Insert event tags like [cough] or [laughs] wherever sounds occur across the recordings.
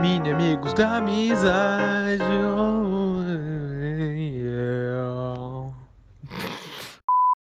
Mini amigos da amizade. oh, yeah.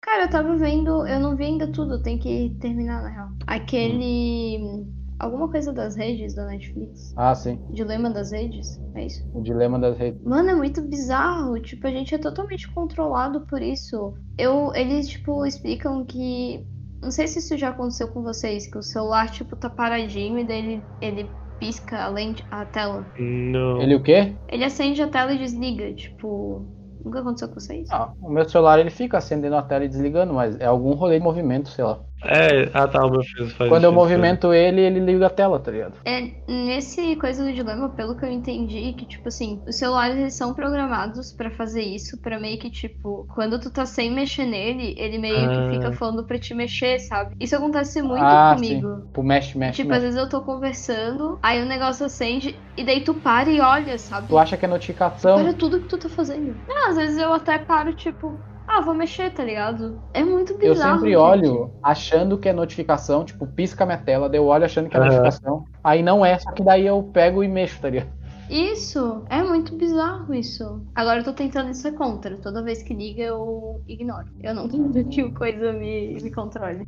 Cara, eu tava vendo. Eu não vi ainda tudo, tem que terminar na real. Aquele. Alguma coisa das redes da Netflix. Ah, sim. Dilema das redes, é isso? O dilema das redes. Mano, é muito bizarro. Tipo, a gente é totalmente controlado por isso. Eu, eles, tipo, explicam que. Não sei se isso já aconteceu com vocês, que o celular, tipo, tá paradinho e daí ele, ele pisca a lente, a tela. Não. Ele o quê? Ele acende a tela e desliga, tipo. Nunca aconteceu com vocês? Ah, o meu celular ele fica acendendo a tela e desligando, mas é algum rolê de movimento, sei lá. É, ah tá, o meu filho faz Quando eu isso, movimento ele, ele liga a tela, tá ligado? É, nesse coisa do dilema, pelo que eu entendi, que, tipo assim, os celulares eles são programados pra fazer isso, pra meio que, tipo, quando tu tá sem mexer nele, ele meio Ah. que fica falando pra te mexer, sabe? Isso acontece muito ah, comigo. sim. Tipo, mexe, mexe, Tipo, às mexe. vezes eu tô conversando, aí o negócio acende, e daí tu para e olha, sabe? Tu acha que é notificação? Para tudo que tu tá fazendo. Não, às vezes eu até paro, tipo, ah, vou mexer, tá ligado? É muito Eu bizarro. sempre gente. olho achando que é notificação, tipo, pisca minha tela, daí eu olho achando que é Aham. notificação. Aí não é, só que daí eu pego e mexo, tá ligado? Isso, é muito bizarro isso. Agora eu tô tentando ser contra. Toda vez que liga eu ignoro. Eu não quero que o coisa me, me controle.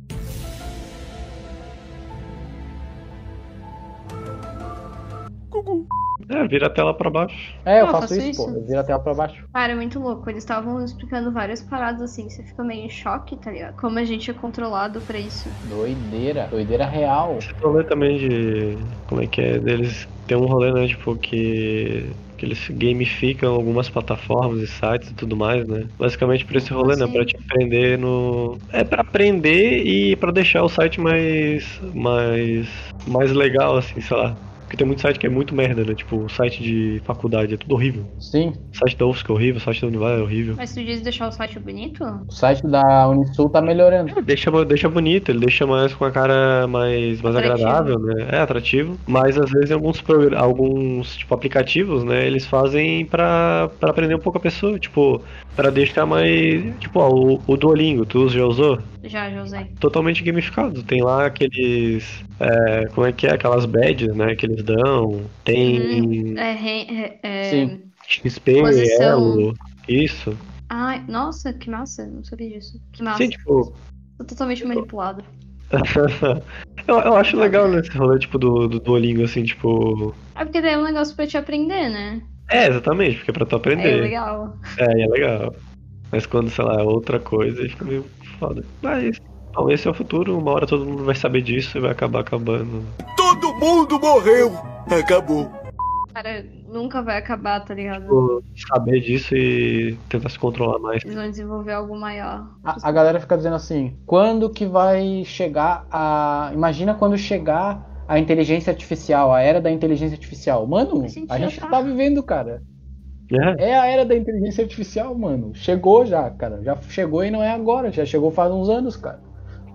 É, vira a tela pra baixo. É, eu Ah, faço, faço isso, pô. isso. Eu viro a tela pra baixo. Cara, é muito louco. Eles estavam explicando várias paradas assim. Você fica meio em choque, tá ligado? Como a gente é controlado pra isso. Doideira. Doideira real. Esse rolê também de. Como é que é? Deles tem um rolê, né? Tipo, que. Que eles gamificam algumas plataformas e sites e tudo mais, né? Basicamente por esse rolê, né? Pra te aprender no. É pra aprender e pra deixar o site mais. mais. mais legal, assim, sei lá. Porque tem muito site que é muito merda, né? Tipo, o site de faculdade é tudo horrível. Sim. O site da UFSC é horrível, o site da Univar é horrível. Mas tu diz deixar o site bonito? O site da Unisul tá melhorando. É, Deixa, deixa bonito, ele deixa mais com a cara mais, mais Atrativo. agradável, né? É atrativo. Mas às vezes alguns, alguns tipo, aplicativos, né? Eles fazem pra, pra aprender um pouco a pessoa. Tipo, pra deixar mais. Tipo, ó, o, o Duolingo, tu já usou? Já, já usei. Totalmente gamificado. Tem lá aqueles. é, como é que é? Aquelas badges, né? Que eles dão. Tem É, re- é, é... Sim. XP, Posição. Elo. Isso. Ai, nossa, que massa. Não sabia disso. Que massa. Sim, tipo. Tô totalmente manipulado. [laughs] eu, eu acho legal nesse rolê, tipo, do, do Duolingo, assim, tipo. É porque daí é um negócio pra te aprender, né? É, exatamente, porque é pra tu É aprender. legal. É, é legal. Mas quando, sei lá, é outra coisa, aí fica meio foda. Mas, bom, esse é o futuro, uma hora todo mundo vai saber disso e vai acabar acabando. Todo mundo morreu. Acabou. Cara, nunca vai acabar, tá ligado? Tipo, saber disso e tentar se controlar mais. Eles vão desenvolver algo maior. A, a galera fica dizendo assim, quando que vai chegar a. Imagina quando chegar a inteligência artificial, a era da inteligência artificial. Mano, A gente a gente tá. tá vivendo, cara. É, É a era da inteligência artificial, mano. Chegou já, cara. Já chegou e não é agora. Já chegou faz uns anos, cara.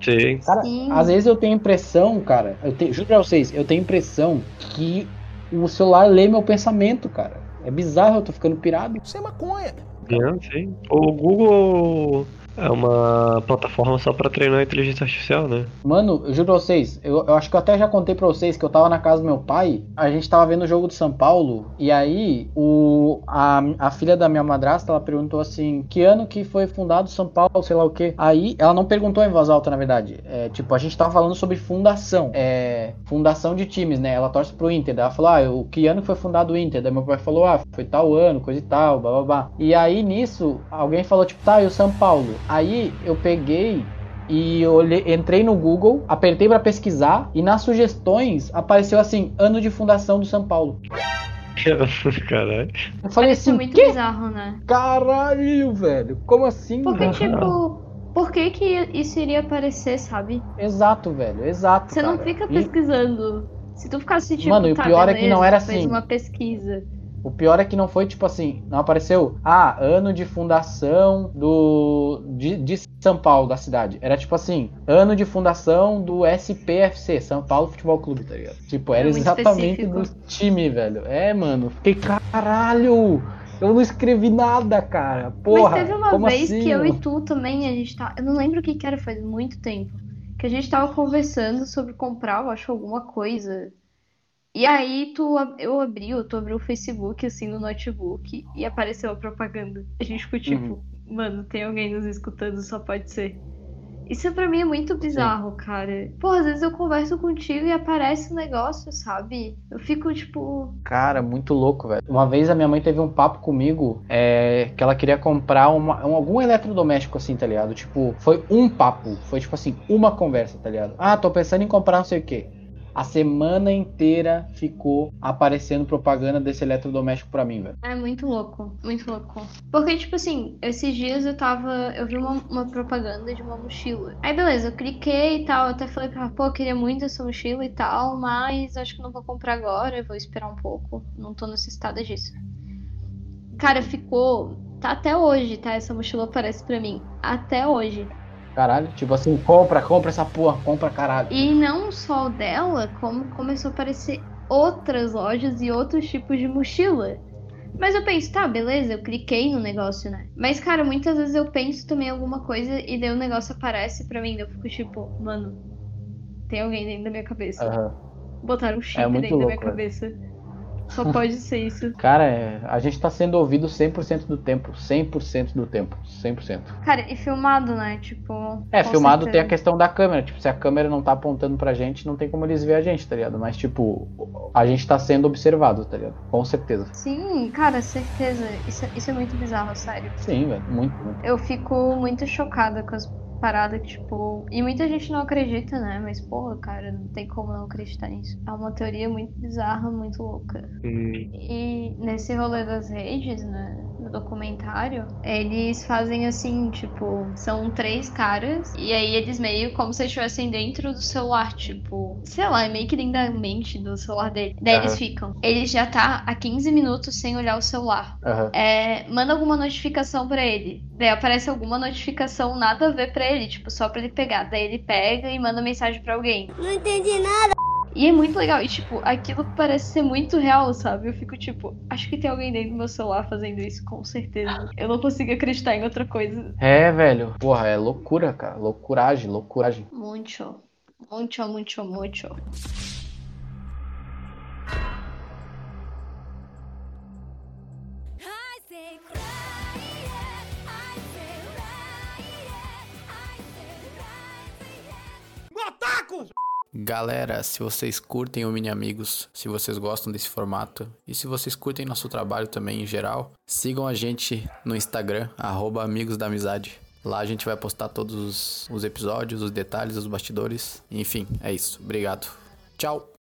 Sim. Cara, Sim. às vezes eu tenho impressão, cara. Eu te, juro pra vocês, eu tenho impressão que o celular lê meu pensamento, cara. É bizarro, eu tô ficando pirado. Isso é maconha. É, sim. O Google é uma plataforma só pra treinar inteligência artificial, né? Mano, eu juro pra vocês, eu, eu acho que eu até já contei pra vocês que eu tava na casa do meu pai, a gente tava vendo o jogo de São Paulo, e aí o, a, a filha da minha madrasta, ela perguntou assim, que ano que foi fundado São Paulo, sei lá o que. Aí, ela não perguntou em voz alta, na verdade. É, tipo, a gente tava falando sobre fundação, é, fundação de times, né? Ela torce pro Inter, daí ela falou, ah, o que ano que foi fundado o Inter? Daí meu pai falou, ah, foi tal ano, coisa e tal, blá blá blá. E aí, nisso, alguém falou, tipo, tá, e o São Paulo? Aí, eu peguei e olhei- entrei no Google, apertei pra pesquisar e nas sugestões apareceu assim, ano de fundação do São Paulo. Caralho. Eu falei é assim, muito que bizarro, né? caralho, velho? Como assim? Porque, velho? tipo, por que que isso iria aparecer, sabe? Exato, velho, exato. Você não cara. fica E pesquisando. Se tu ficasse tipo, Mano, e o tá, pior é que beleza, não era tu fez assim. uma pesquisa. O pior é que não foi tipo assim, não apareceu, ah, ano de fundação do de, de São Paulo, da cidade. Era tipo assim, ano de fundação do SPFC, São Paulo Futebol Clube, tá ligado? Tipo, era É exatamente específico. do time, velho. É, mano, fiquei caralho. Eu não escrevi nada, cara. Porra, Mas teve uma vez assim, que eu e tu também, a gente tá. Eu não lembro o que que era, faz muito tempo. Que a gente tava conversando sobre comprar, eu acho, alguma coisa. E aí tu, eu abri, tu abriu o Facebook, assim, no notebook, e apareceu a propaganda. A gente ficou tipo, Uhum. mano, tem alguém nos escutando, só pode ser. Isso pra mim é muito bizarro, cara. Pô, às vezes eu converso contigo e aparece um negócio, sabe? Eu fico tipo. Cara, muito louco, velho. Uma vez a minha mãe teve um papo comigo é, que ela queria comprar uma, um- algum eletrodoméstico assim, tá ligado? Tipo, foi um papo. Foi tipo assim, uma conversa, tá ligado? Ah, tô pensando em comprar não sei o quê. A semana inteira ficou aparecendo propaganda desse eletrodoméstico pra mim, velho. É muito louco, muito louco. Porque, tipo assim, esses dias eu tava. Eu vi uma, uma propaganda de uma mochila. Aí, beleza, eu cliquei e tal. Eu até falei pra ela, pô, eu queria muito essa mochila e tal, mas acho que não vou comprar agora. Eu vou esperar um pouco. Não tô necessitada disso. Cara, ficou. Tá até hoje, tá? Essa mochila aparece pra mim. Até hoje. Caralho, tipo assim, compra, compra essa porra, compra caralho. E não só o dela, como começou a aparecer outras lojas e outros tipos de mochila. Mas eu penso, tá, beleza, eu cliquei no negócio, né? Mas, cara, muitas vezes eu penso também em alguma coisa e daí o negócio aparece pra mim. daí Eu fico tipo, mano, tem alguém dentro da minha cabeça. Aham. Botaram um chip É dentro da minha louco, velho. cabeça. Só pode ser isso. Cara, é, a gente tá sendo ouvido 100% do tempo. 100% do tempo. 100%. Cara, e filmado, né? Tipo. É, filmado tem a certeza. questão da câmera. Tipo, se a câmera não tá apontando pra gente, não tem como eles ver a gente, tá ligado? Mas, tipo, a gente tá sendo observado, tá ligado? Com certeza. Sim, cara, certeza. Isso, isso é muito bizarro, sério. Sim, velho. Muito, muito. Eu fico muito chocada com as paradas que, tipo. E muita gente não acredita, né? Mas, porra, cara, não tem como não acreditar nisso. É uma teoria muito bizarra, muito louca. Hum, E nesse rolê das redes, né? Documentário, eles fazem assim, tipo, são três caras, e aí eles meio como se estivessem dentro do celular, tipo, sei lá, é meio que dentro da mente do celular dele. Daí eles Aham. ficam. Ele já tá há 15 minutos sem olhar o celular Aham. é, manda alguma notificação pra ele. Daí aparece alguma notificação nada a ver pra ele, tipo, só pra ele pegar. Daí ele pega e manda mensagem pra alguém. Não entendi nada. E é muito legal. E, tipo, aquilo parece ser muito real, sabe? Eu fico, tipo, acho que tem alguém dentro do meu celular fazendo isso, com certeza. Eu não consigo acreditar em outra coisa. É, velho. Porra, é loucura, cara. Loucuragem, loucuragem. Muito. Muito, muito, muito. Galera, se vocês curtem o Mini Amigos, se vocês gostam desse formato e se vocês curtem nosso trabalho também em geral, sigam a gente no Instagram, arroba Amigos da Amizade. Lá a gente vai postar todos os, os episódios, os detalhes, os bastidores. Enfim, é isso. Obrigado. Tchau!